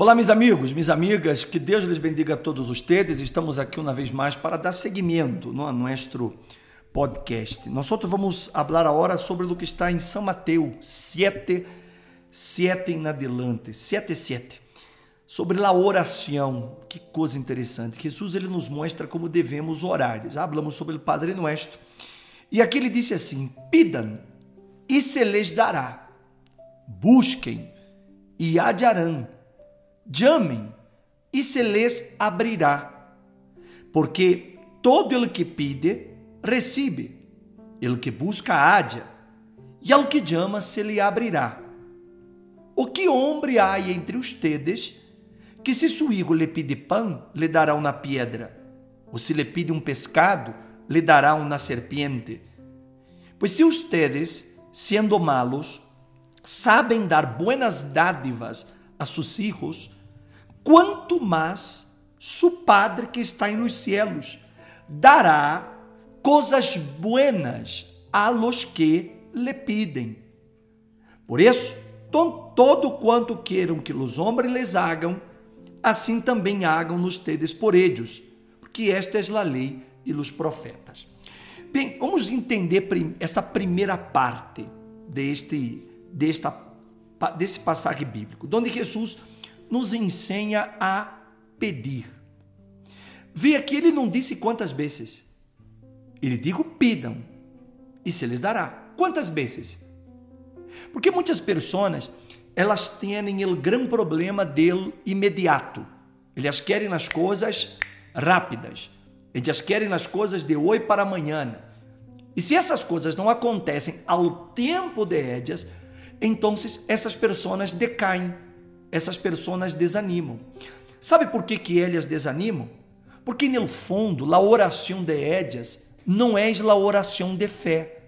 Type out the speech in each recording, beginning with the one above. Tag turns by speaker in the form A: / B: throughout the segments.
A: Olá, meus amigos, minhas amigas, que Deus les bendiga a todos ustedes. Estamos aqui uma vez mais para dar seguimento no, a nosso podcast. Nós vamos falar agora sobre o que está em São Mateus 7, 7 em adelante, 7, 7. Sobre a oração, que coisa interessante. Jesus ele nos mostra como devemos orar. Já falamos sobre o Padre Nuestro. E aqui ele disse assim: Pidam e se lhes dará. Busquem e hallarão chamem e se lhes abrirá. Porque todo el que pide, recebe, el que busca, haja, e ao que chama, se lhe abrirá. O que homem há entre ustedes, que se su hijo lhe pide pão, lhe dará uma pedra, ou se lhe pide um pescado, lhe dará uma serpiente? Pois se ustedes, sendo malos, sabem dar buenas dádivas a sus hijos, quanto mais su Padre que está nos cielos dará coisas buenas a los que lhe pedem. Por isso, todo quanto queiram que os homens les hagam, assim também hagam nos tedes por eles, porque esta é a lei e os profetas. Bem, vamos entender essa primeira parte deste, desta, desse passagem bíblico, onde Jesus nos ensina a pedir. Vê aqui, ele não disse quantas vezes. Ele digo pidam e se lhes dará. Quantas vezes? Porque muitas pessoas, elas têm o grande problema do imediato. Elas querem as coisas rápidas. Elas querem as coisas de hoje para amanhã. E se essas coisas não acontecem ao tempo de elas, então essas pessoas decaem essas pessoas desanimam. Sabe por que, que elas desanimam? Porque no fundo, a oração de ellas não é a oração de fé.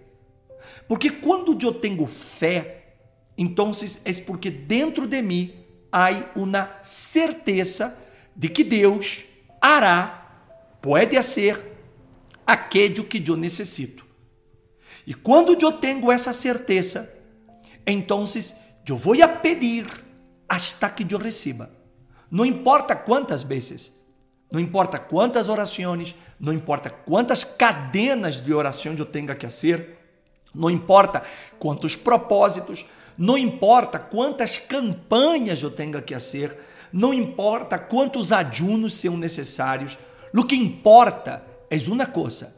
A: Porque quando eu tenho fé, então é porque dentro de mim há uma certeza de que Deus hará, pode ser, aquilo que eu necessito. E quando eu tenho essa certeza, então eu vou a pedir hasta que eu receba. Não importa quantas vezes, não importa quantas orações, não importa quantas cadenas de oração eu tenha que fazer, não importa quantos propósitos, não importa quantas campanhas eu tenha que fazer, não importa quantos ajunos são necessários, o que importa é uma coisa: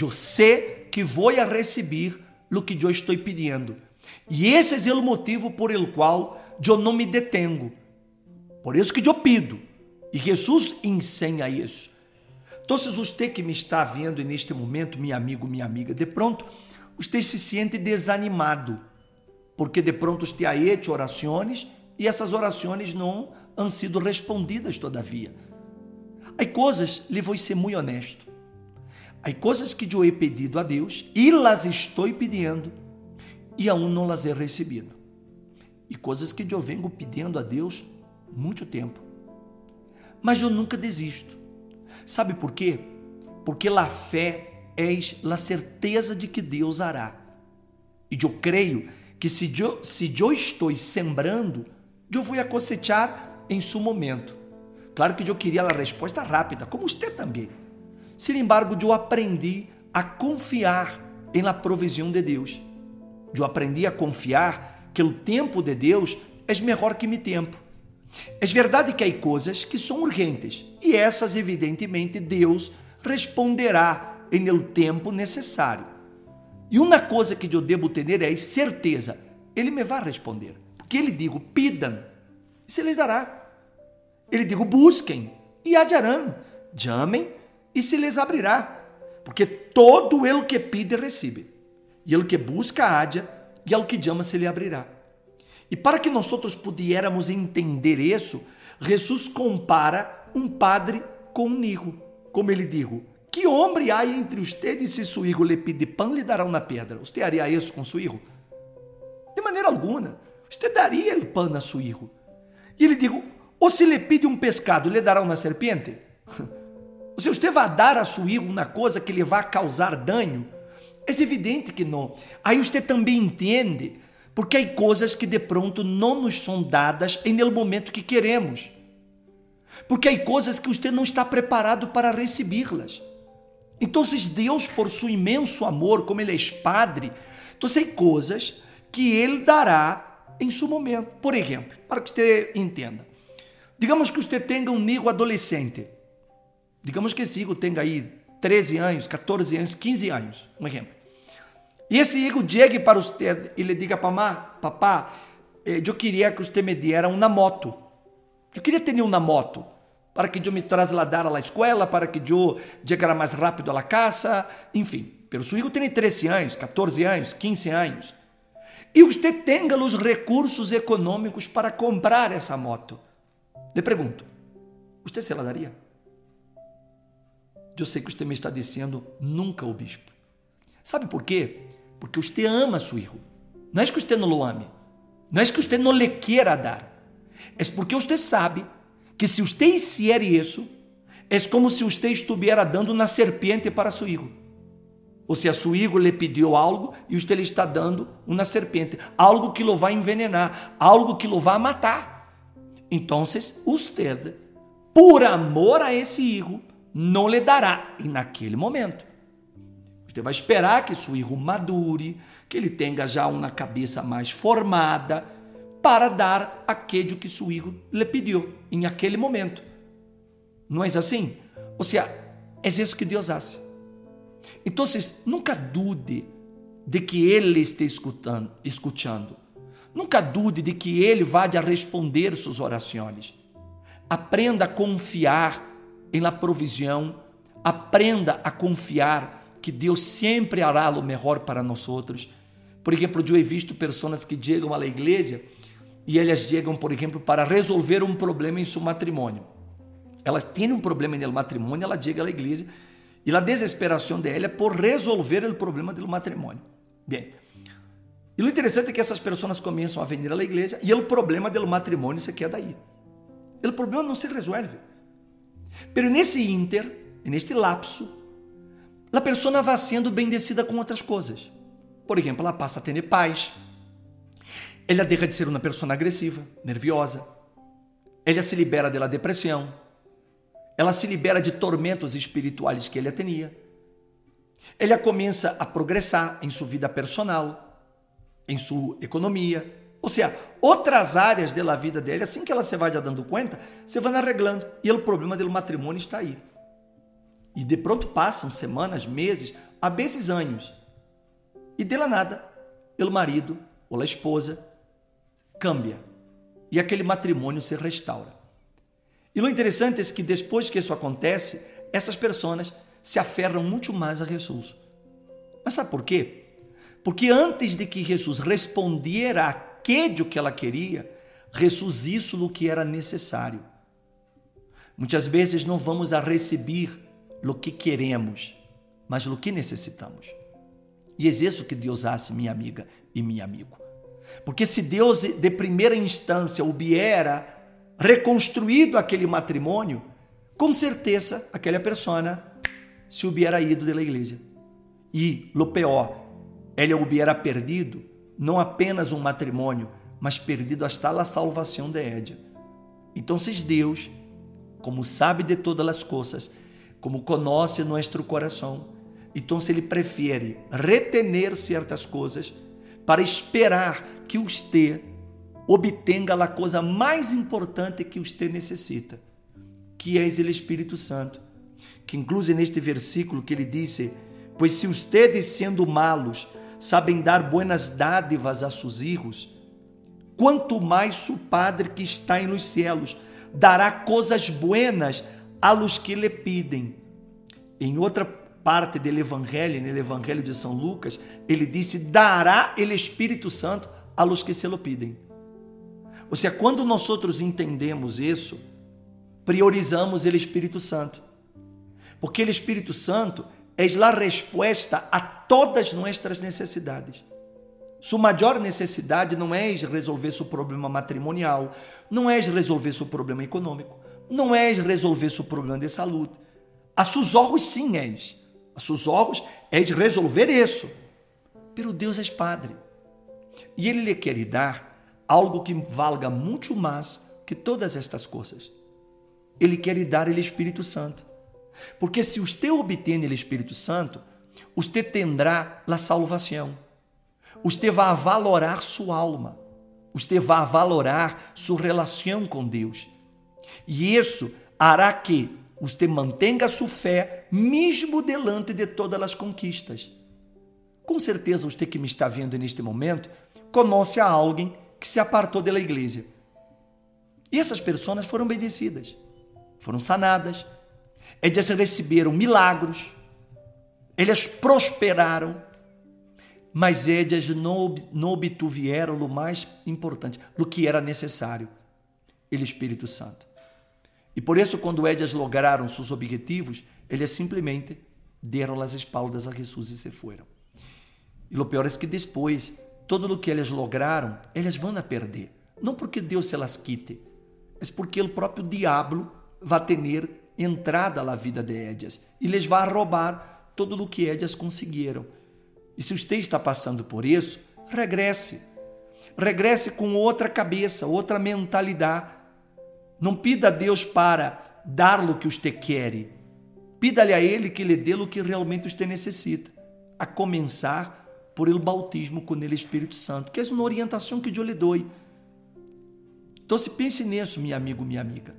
A: eu sei que vou a receber o que eu estou pedindo. E esse é o motivo por el qual eu não me detengo. Por isso que eu pido. E Jesus ensina isso. Então, você que me está vendo neste momento, meu amigo, minha amiga, de pronto, você se sente desanimado, porque de pronto você ha hecho orações e essas orações não han sido respondidas todavia. Há coisas, lhe vou ser muito honesto, há coisas que eu he pedido a Deus e las estou pedindo e aún não las he recebido e coisas que eu venho pedindo a Deus muito tempo. Mas eu nunca desisto. Sabe por quê? Porque a fé é a certeza de que Deus hará. E eu creio que se eu, se eu estou sembrando, eu vou cosechar em seu momento. Claro que eu queria a resposta rápida, como você também. Sin embargo, eu aprendi a confiar em la provisão de Deus. Eu aprendi a confiar que o tempo de Deus é melhor que meu tempo. É verdade que há coisas que são urgentes e essas, evidentemente, Deus responderá el tempo necessário. E uma coisa que eu devo ter é certeza, Ele me vai responder. Porque Ele digo, pidam, e se lhes dará. Ele digo, busquem, e hallarão. Chamem, e se lhes abrirá. Porque todo el que pide, recebe. E el que busca, haja, e ao que chama se lhe abrirá. E para que nós pudiéramos entender isso, Jesus compara um padre com um hijo. Como ele digo, que homem há entre ustedes se su hijo lhe pide pão, lhe dará uma pedra? Você haria isso com seu hijo? De maneira alguma. Você daria o pão a seu hijo. E ele digo, ou se lhe pede um pescado, lhe dará uma serpente? Ou se você vai dar a seu hijo uma coisa que lhe vai causar dano, é evidente que não. Aí você também entende Porque há coisas que de pronto não nos são dadas em el momento que queremos. Porque há coisas que você não está preparado para recebê-las. Então, Deus, por seu imenso amor, como Ele é Padre, então há coisas que Ele dará em seu momento. Por exemplo, para que você entenda, digamos que você tenha um amigo adolescente. Digamos que esse amigo tenha aí 13 anos, 14 anos, 15 anos, um exemplo. E esse hijo chegue para você e lhe diga, mamá, papá, eh, eu queria que você me diera uma moto. Eu queria ter uma moto para que eu me trasladara à escola, para que eu chegara mais rápido à casa, enfim. Pero seu hijo tem 13 anos, 14 anos, 15 anos. E você tenha os recursos econômicos para comprar essa moto. Le pergunto, você se la daria? Eu sei que você me está dizendo nunca o bispo. Sabe por quê? Porque você ama seu filho. Não é que você não o ame. Não é que você não lhe queira dar. É porque você sabe que se você fizer isso, é como se você estivesse dando uma serpente para seu filho. Ou se a seu filho lhe pediu algo e você lhe está dando uma serpente, algo que o vai envenenar, algo que o vai matar. Então, você, por amor a esse filho, não lhe dará e naquele momento. Você vai esperar que seu filho madure, que ele tenha já uma cabeça mais formada, para dar aquilo que seu filho lhe pediu em aquele momento. Não é assim? Ou seja, é isso que Deus faz. Então, nunca dude de que Ele esteja escutando, escutando. Nunca dude de que Ele vá responder suas orações. Aprenda a confiar em la provisão. Aprenda a confiar que Deus sempre hará o melhor para nós outros. Por exemplo, eu he visto pessoas que chegam à igreja e elas chegam, por exemplo, para resolver um problema em seu matrimônio. Elas têm um problema no matrimônio, ela chega à igreja e a desesperação dela é por resolver o problema do matrimônio. Bem, e o interessante é que essas pessoas começam a vir à igreja e o problema do matrimônio se queda aí. O problema não se resolve. Pero nesse inter, neste lapso, a pessoa vai sendo bendecida com outras coisas. Por exemplo, ela passa a ter paz. Ela deixa de ser uma pessoa agressiva, nerviosa. Ela se libera da depressão. Ela se libera de tormentos espirituais que ela tinha. Ela começa a progressar em sua vida personal, em sua economia, ou seja, outras áreas da vida dele, assim que ela se vai dando conta, você vai arreglando. E o problema do matrimônio está aí. E de pronto passam semanas, meses, a vezes anos. E dela nada, o marido ou a esposa cambia. E aquele matrimônio se restaura. E o interessante é que depois que isso acontece, essas pessoas se aferram muito mais a Jesus. Mas sabe por quê? Porque antes de que Jesus respondiera aquilo que ela queria, Jesus isso no que era necessário. Muitas vezes não vamos a receber o que queremos, mas o que necessitamos. E é isso que Deus hace, minha amiga e meu amigo. Porque se Deus de primeira instância hubiera reconstruído aquele matrimônio, com certeza aquela pessoa se hubiera ido da igreja. E, lo pior, ela hubiera perdido não apenas um matrimônio, mas perdido hasta a salvação de Édia. Então, se Deus, como sabe de todas as coisas, como conhece nosso coração, então se Ele prefere retener certas coisas para esperar que você obtenha a coisa mais importante que você necessita, que é o Espírito Santo. Que inclusive neste versículo que ele disse: Pois se ustedes sendo malos sabem dar buenas dádivas a seus hijos, quanto mais su Padre que está em los cielos dará coisas buenas a los que lhe pedem. Em outra parte do Evangelho, no Evangelho de São Lucas, ele disse: dará o Espírito Santo a los que se lo pedem. Ou seja, quando nós outros entendemos isso, priorizamos o Espírito Santo. Porque o Espírito Santo és a resposta a todas nossas necessidades. Sua maior necessidade não é resolver seu problema matrimonial, não é resolver seu problema econômico, não é resolver seu problema de saúde. A seus olhos, sim, és. A seus olhos, és resolver isso. Pero Deus é Padre. E Ele lhe quer dar algo que valga muito mais que todas estas coisas. Ele quer dar o Espírito Santo. Porque se você obtém o Espírito Santo, você terá a salvação. Você vai valorar sua alma. Você vai valorar sua relação com Deus. E isso hará que você mantenha sua fé mesmo delante de todas as conquistas. Com certeza, você que me está vendo neste momento conhece a alguém que se apartou da igreja. E essas pessoas foram obedecidas, foram sanadas, elas receberam milagros, elas prosperaram, mas elas não, não obtiveram o mais importante, o que era necessário, o Espírito Santo. E por isso, quando elas lograram seus objetivos, elas simplesmente deram as espaldas a Jesus e se foram. E o pior é que depois, todo o que elas lograram, elas vão a perder. Não porque Deus se las quite, mas porque o próprio diabo vai ter entrada na vida de elas e lhes vai roubar todo o que elas conseguiram. E se você está passando por isso, regresse. Regresse com outra cabeça, outra mentalidade. Não pida a Deus para dar-lhe o que você quer. Pida-lhe a Ele que lhe dê o que realmente você necessita. A começar por el bautismo com ele Espírito Santo, que é uma orientação que eu lhe dou. Então, se pense nisso, meu amigo, minha amiga.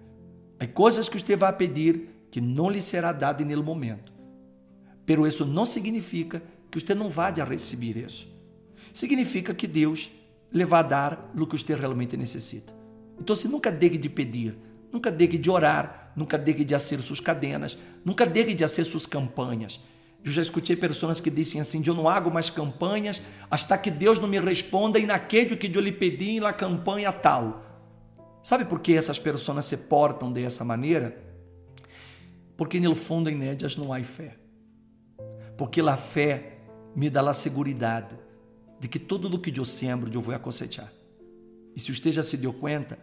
A: Há coisas que você vai pedir que não lhe será dado nele momento. Pero isso não significa que você não vá a receber isso. Significa que Deus lhe vai dar o que você realmente necessita. Então, se nunca deixe de pedir, nunca deixe de orar, nunca deixe de fazer suas cadenas, nunca deixe de fazer suas campanhas. Eu já escutei pessoas que dizem assim: eu não hago mais campanhas hasta que Deus não me responda e naquele que eu lhe pedi na campanha tal. Sabe por que essas pessoas se portam dessa maneira? Porque no fundo em elas não há fé. Porque a fé me dá a segurança de que tudo o que eu sembro eu vou cosechar. E se você já se deu conta,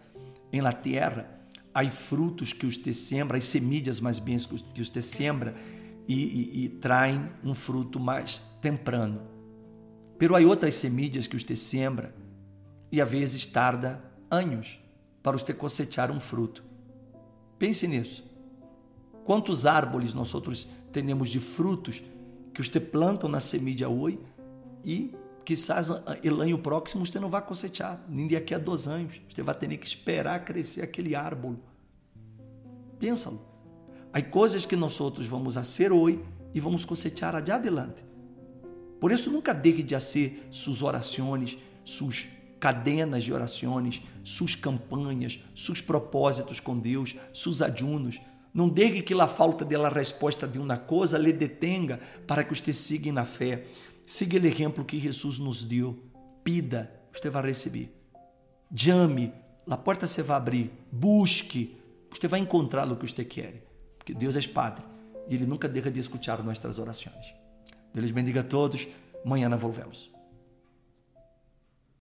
A: em la terra há frutos que você sembra, as semilhas mais bem que você sembra e, e, e traem um fruto mais temprano. Pero há outras semilhas que você sembra e às vezes tarda anos para você cosechar um fruto. Pense nisso. Quantos árvores nós outros temos de frutos que você plantam na semilha hoje e quizás el ano próximo você não vai cosechar, nem daqui a dois anos. Você vai ter que esperar crescer aquele árvore. Pensa-lo. Há coisas que nós outros vamos a ser hoje e vamos cosechar adiante. Por isso, nunca deixe de fazer suas orações, suas cadenas de orações, suas campanhas, seus propósitos com Deus, seus ajunos. Não deixe que a falta da resposta de uma coisa lhe detenga para que você siga na fé. Siga o exemplo que Jesus nos deu. Pida, você vai receber. Llame, a porta se vai abrir. Busque, você vai encontrar o que você quer. Porque Deus é Padre e Ele nunca deixa de escutar nossas orações. Deus bendiga a todos. Amanhã volvemos.